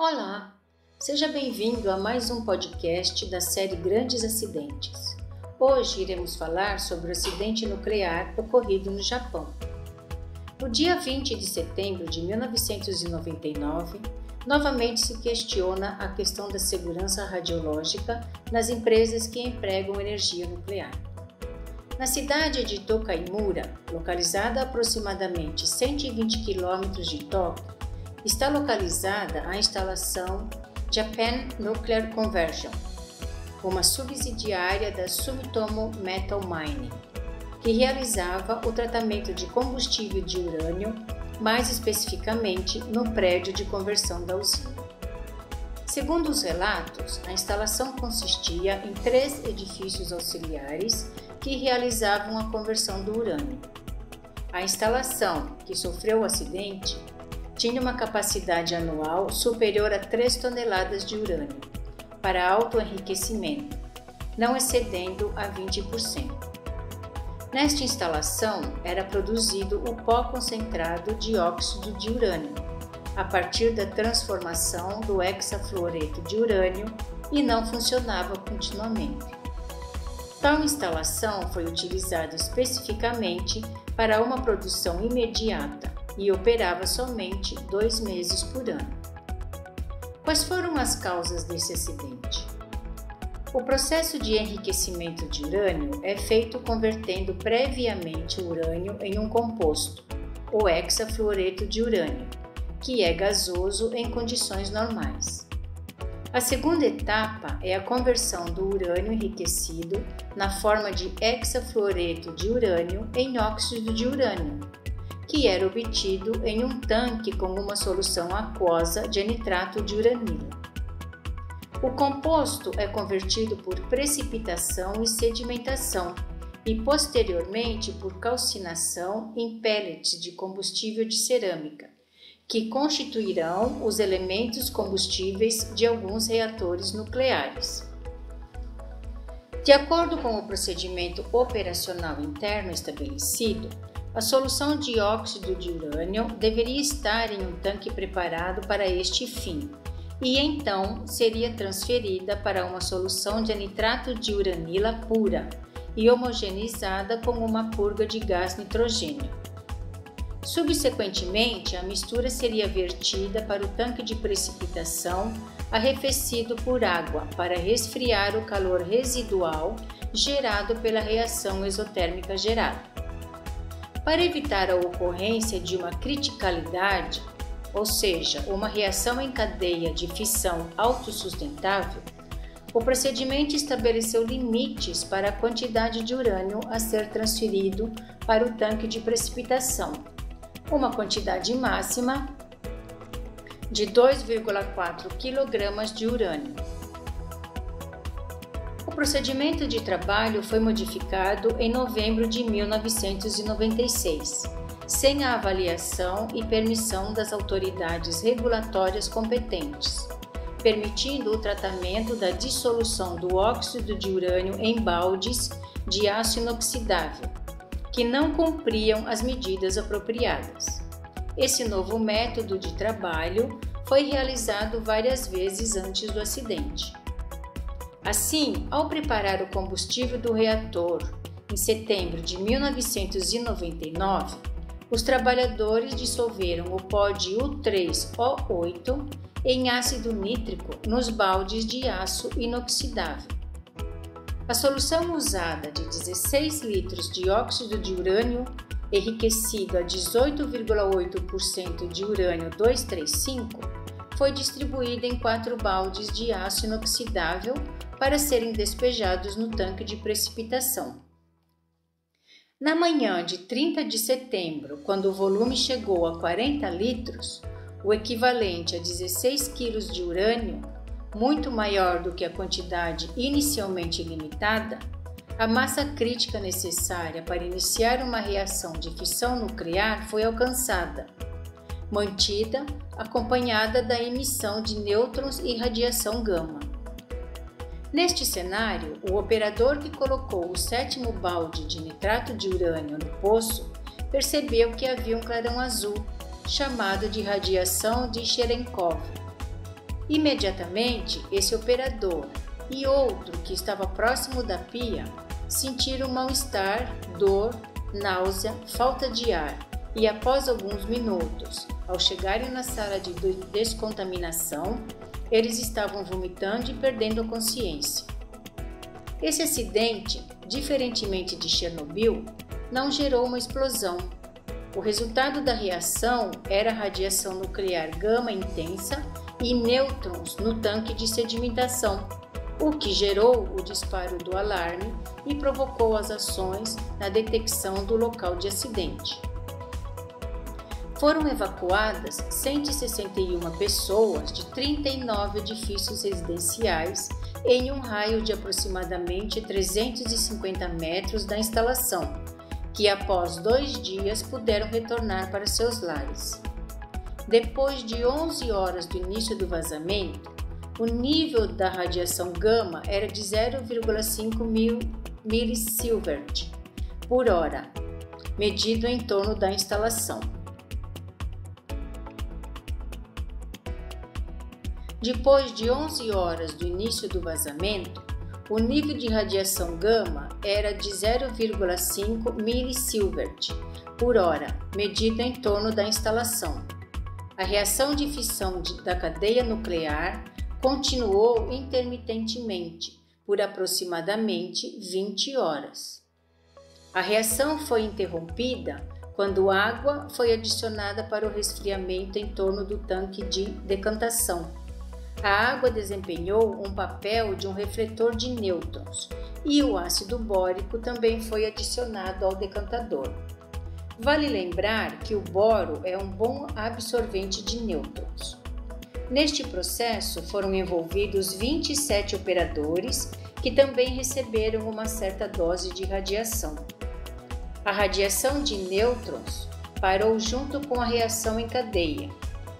Olá, seja bem-vindo a mais um podcast da série Grandes Acidentes. Hoje iremos falar sobre o acidente nuclear ocorrido no Japão. No dia 20 de setembro de 1999, novamente se questiona a questão da segurança radiológica nas empresas que empregam energia nuclear. Na cidade de Tokaimura, localizada a aproximadamente 120 quilômetros de Tóquio, está localizada a instalação Japan Nuclear Conversion, uma subsidiária da Sumitomo Metal Mining, que realizava o tratamento de combustível de urânio, mais especificamente no prédio de conversão da usina. Segundo os relatos, a instalação consistia em três edifícios auxiliares que realizavam a conversão do urânio. A instalação, que sofreu o acidente, tinha uma capacidade anual superior a 3 toneladas de urânio para autoenriquecimento, não excedendo a 20%. Nesta instalação era produzido o pó concentrado de óxido de urânio, a partir da transformação do hexafluoreto de urânio e não funcionava continuamente. Tal instalação foi utilizada especificamente para uma produção imediata e operava somente dois meses por ano. Quais foram as causas desse acidente? O processo de enriquecimento de urânio é feito convertendo previamente o urânio em um composto, o hexafluoreto de urânio, que é gasoso em condições normais. A segunda etapa é a conversão do urânio enriquecido na forma de hexafluoreto de urânio em óxido de urânio, que era obtido em um tanque com uma solução aquosa de nitrato de uranilo. O composto é convertido por precipitação e sedimentação e posteriormente por calcinação em pellets de combustível de cerâmica, que constituirão os elementos combustíveis de alguns reatores nucleares. De acordo com o procedimento operacional interno estabelecido, a solução de óxido de urânio deveria estar em um tanque preparado para este fim e então seria transferida para uma solução de nitrato de uranila pura e homogeneizada com uma purga de gás nitrogênio. Subsequentemente, a mistura seria vertida para o tanque de precipitação arrefecido por água para resfriar o calor residual gerado pela reação exotérmica gerada. Para evitar a ocorrência de uma criticalidade, ou seja, uma reação em cadeia de fissão autossustentável, o procedimento estabeleceu limites para a quantidade de urânio a ser transferido para o tanque de precipitação, uma quantidade máxima de 2,4 kg de urânio procedimento de trabalho foi modificado em novembro de 1996, sem a avaliação e permissão das autoridades regulatórias competentes, permitindo o tratamento da dissolução do óxido de urânio em baldes de aço inoxidável, que não cumpriam as medidas apropriadas. Esse novo método de trabalho foi realizado várias vezes antes do acidente. Assim, ao preparar o combustível do reator em setembro de 1999, os trabalhadores dissolveram o pó de U3O8 em ácido nítrico nos baldes de aço inoxidável. A solução usada de 16 litros de óxido de urânio enriquecido a 18,8% de urânio 235 foi distribuída em quatro baldes de aço inoxidável para serem despejados no tanque de precipitação. Na manhã de 30 de setembro, quando o volume chegou a 40 litros, o equivalente a 16 quilos de urânio, muito maior do que a quantidade inicialmente limitada, a massa crítica necessária para iniciar uma reação de fissão nuclear foi alcançada, mantida acompanhada da emissão de nêutrons e radiação gama. Neste cenário, o operador que colocou o sétimo balde de nitrato de urânio no poço percebeu que havia um clarão azul, chamado de radiação de Cherenkov. Imediatamente, esse operador e outro que estava próximo da pia sentiram mal-estar, dor, náusea, falta de ar e, após alguns minutos, ao chegarem na sala de descontaminação, eles estavam vomitando e perdendo a consciência. Esse acidente, diferentemente de Chernobyl, não gerou uma explosão. O resultado da reação era radiação nuclear gama intensa e nêutrons no tanque de sedimentação, o que gerou o disparo do alarme e provocou as ações na detecção do local de acidente. Foram evacuadas 161 pessoas de 39 edifícios residenciais em um raio de aproximadamente 350 metros da instalação, que após dois dias puderam retornar para seus lares. Depois de 11 horas do início do vazamento, o nível da radiação gama era de 0,5 mil milisievert por hora, medido em torno da instalação. Depois de 11 horas do início do vazamento, o nível de radiação gama era de 0,5 milisievert por hora, medido em torno da instalação. A reação de fissão de, da cadeia nuclear continuou intermitentemente por aproximadamente 20 horas. A reação foi interrompida quando água foi adicionada para o resfriamento em torno do tanque de decantação. A água desempenhou um papel de um refletor de nêutrons e o ácido bórico também foi adicionado ao decantador. Vale lembrar que o boro é um bom absorvente de nêutrons. Neste processo foram envolvidos 27 operadores que também receberam uma certa dose de radiação. A radiação de nêutrons parou junto com a reação em cadeia,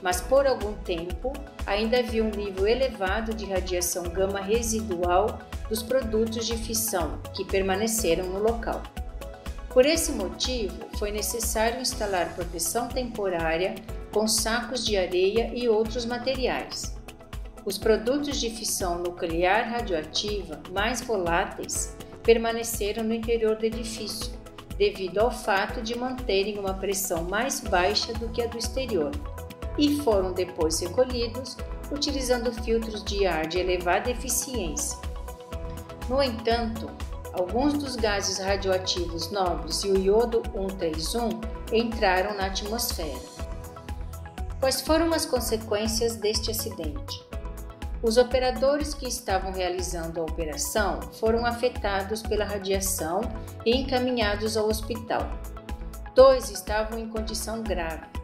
mas por algum tempo ainda havia um nível elevado de radiação gama residual dos produtos de fissão que permaneceram no local. Por esse motivo, foi necessário instalar proteção temporária com sacos de areia e outros materiais. Os produtos de fissão nuclear radioativa mais voláteis permaneceram no interior do edifício, devido ao fato de manterem uma pressão mais baixa do que a do exterior, e foram depois recolhidos utilizando filtros de ar de elevada eficiência. No entanto, alguns dos gases radioativos nobres e o iodo 131 entraram na atmosfera. Quais foram as consequências deste acidente? Os operadores que estavam realizando a operação foram afetados pela radiação e encaminhados ao hospital. Dois estavam em condição grave.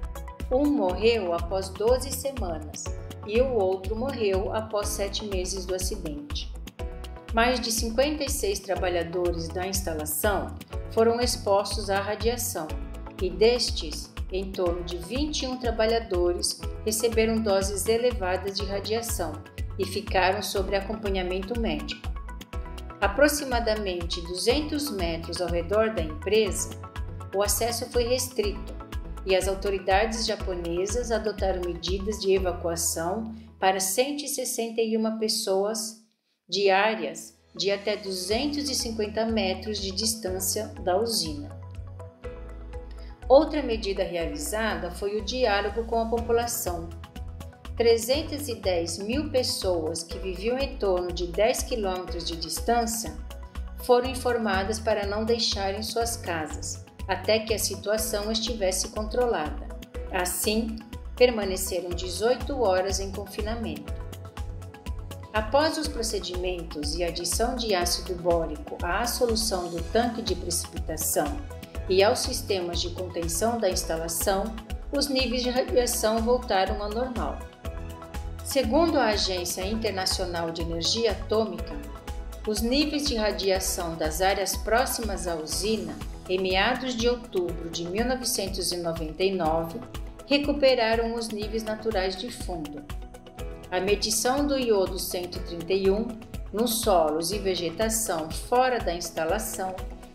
Um morreu após 12 semanas e o outro morreu após sete meses do acidente. Mais de 56 trabalhadores da instalação foram expostos à radiação e destes, em torno de 21 trabalhadores receberam doses elevadas de radiação e ficaram sob acompanhamento médico. Aproximadamente 200 metros ao redor da empresa, o acesso foi restrito e as autoridades japonesas adotaram medidas de evacuação para 161 pessoas de áreas de até 250 metros de distância da usina. Outra medida realizada foi o diálogo com a população. 310 mil pessoas que viviam em torno de 10 quilômetros de distância foram informadas para não deixarem suas casas até que a situação estivesse controlada. Assim, permaneceram 18 horas em confinamento. Após os procedimentos e adição de ácido bórico à solução do tanque de precipitação e aos sistemas de contenção da instalação, os níveis de radiação voltaram ao normal. Segundo a Agência Internacional de Energia Atômica, os níveis de radiação das áreas próximas à usina, em meados de outubro de 1999, recuperaram os níveis naturais de fundo, a medição do iodo 131 nos solos e vegetação fora da instalação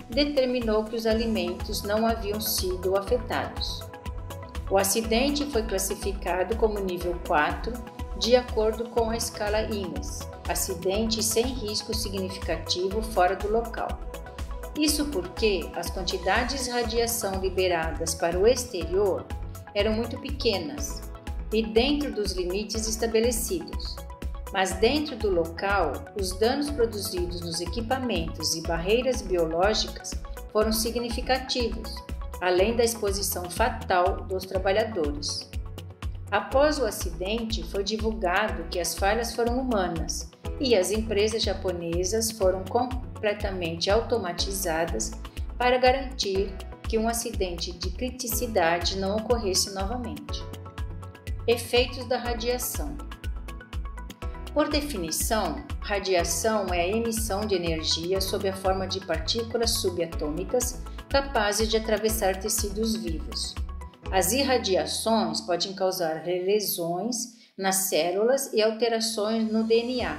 determinou que os alimentos não haviam sido afetados. O acidente foi classificado como nível 4 de acordo com a escala INES, acidente sem risco significativo fora do local. Isso porque as quantidades de radiação liberadas para o exterior eram muito pequenas e dentro dos limites estabelecidos. Mas dentro do local, os danos produzidos nos equipamentos e barreiras biológicas foram significativos, além da exposição fatal dos trabalhadores. Após o acidente, foi divulgado que as falhas foram humanas e as empresas japonesas foram completamente automatizadas para garantir que um acidente de criticidade não ocorresse novamente. Efeitos da radiação. Por definição, radiação é a emissão de energia sob a forma de partículas subatômicas capazes de atravessar tecidos vivos. As irradiações podem causar lesões nas células e alterações no DNA,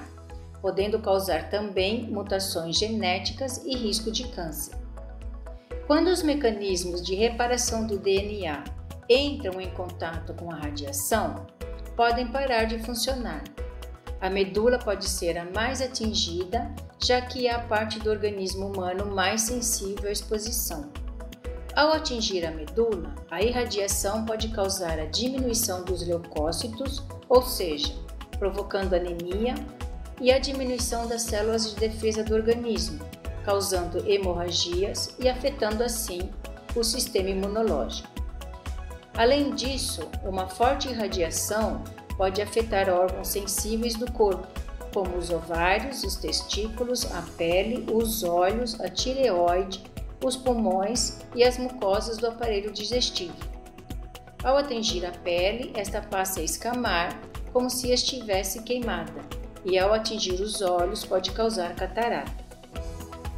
podendo causar também mutações genéticas e risco de câncer. Quando os mecanismos de reparação do DNA entram em contato com a radiação, podem parar de funcionar. A medula pode ser a mais atingida, já que é a parte do organismo humano mais sensível à exposição. Ao atingir a medula, a irradiação pode causar a diminuição dos leucócitos, ou seja, provocando anemia, e a diminuição das células de defesa do organismo, causando hemorragias e afetando assim o sistema imunológico. Além disso, uma forte irradiação pode afetar órgãos sensíveis do corpo, como os ovários, os testículos, a pele, os olhos, a tireoide, os pulmões e as mucosas do aparelho digestivo. Ao atingir a pele, esta passa a escamar como se estivesse queimada, e ao atingir os olhos pode causar catarata.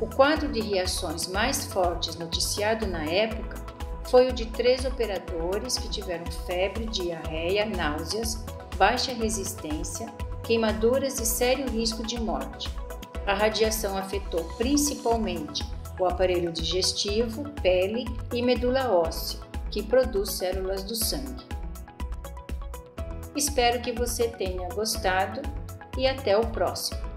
O quadro de reações mais fortes noticiado na época foi o de três operadores que tiveram febre, diarreia, náuseas, baixa resistência, queimaduras e sério risco de morte. A radiação afetou principalmente o aparelho digestivo, pele e medula óssea, que produz células do sangue. Espero que você tenha gostado e até o próximo.